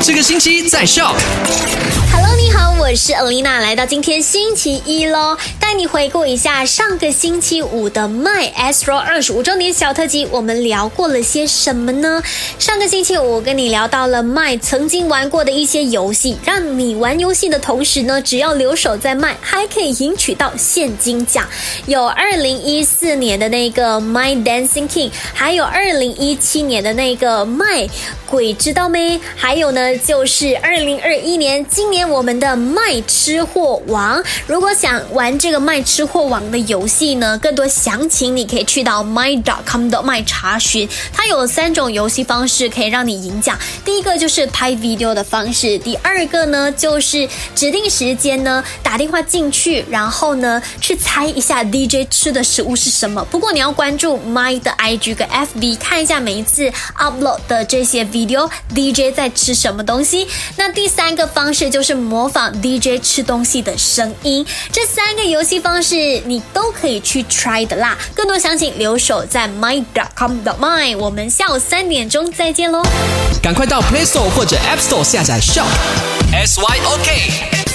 这个星期在笑。我是 Alina，来到今天星期一喽，带你回顾一下上个星期五的 My Astro 二十五周年小特辑，我们聊过了些什么呢？上个星期五我跟你聊到了 My 曾经玩过的一些游戏，让你玩游戏的同时呢，只要留守在 My 还可以赢取到现金奖，有二零一四年的那个 My Dancing King，还有二零一七年的那个 My 鬼知道没？还有呢，就是二零二一年今年我们的卖吃货王。如果想玩这个卖吃货王的游戏呢，更多详情你可以去到 my.com 的 my 查询。它有三种游戏方式可以让你赢奖，第一个就是拍 video 的方式，第二个呢就是指定时间呢打电话进去，然后呢去猜一下 DJ 吃的食物是什么。不过你要关注 my 的 IG 跟 FB 看一下每一次 upload 的这些 video DJ 在吃什么东西。那第三个方式就是模仿 DJ 吃东西的声音。这三个游戏方式你都可以去 try 的啦。更多详情留守在 my.com 的 my。我们下午三点钟再见喽。赶快到 Play Store 或者 App Store 下载 Shop S Y O K。